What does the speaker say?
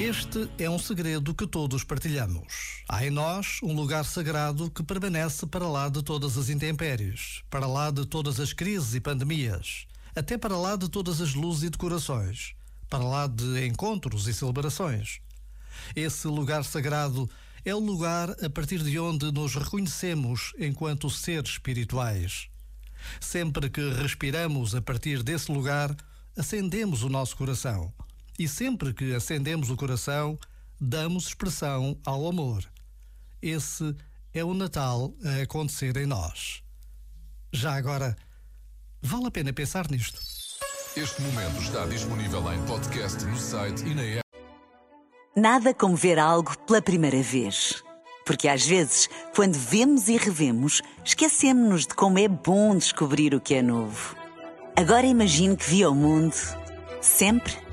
Este é um segredo que todos partilhamos. Há em nós um lugar sagrado que permanece para lá de todas as intempéries, para lá de todas as crises e pandemias, até para lá de todas as luzes e decorações, para lá de encontros e celebrações. Esse lugar sagrado é o lugar a partir de onde nos reconhecemos enquanto seres espirituais. Sempre que respiramos a partir desse lugar, acendemos o nosso coração e sempre que acendemos o coração, damos expressão ao amor. Esse é o Natal a acontecer em nós. Já agora, vale a pena pensar nisto. Este momento está disponível em podcast no site e na app. Nada como ver algo pela primeira vez. Porque às vezes, quando vemos e revemos, esquecemos-nos de como é bom descobrir o que é novo. Agora imagine que viu o mundo sempre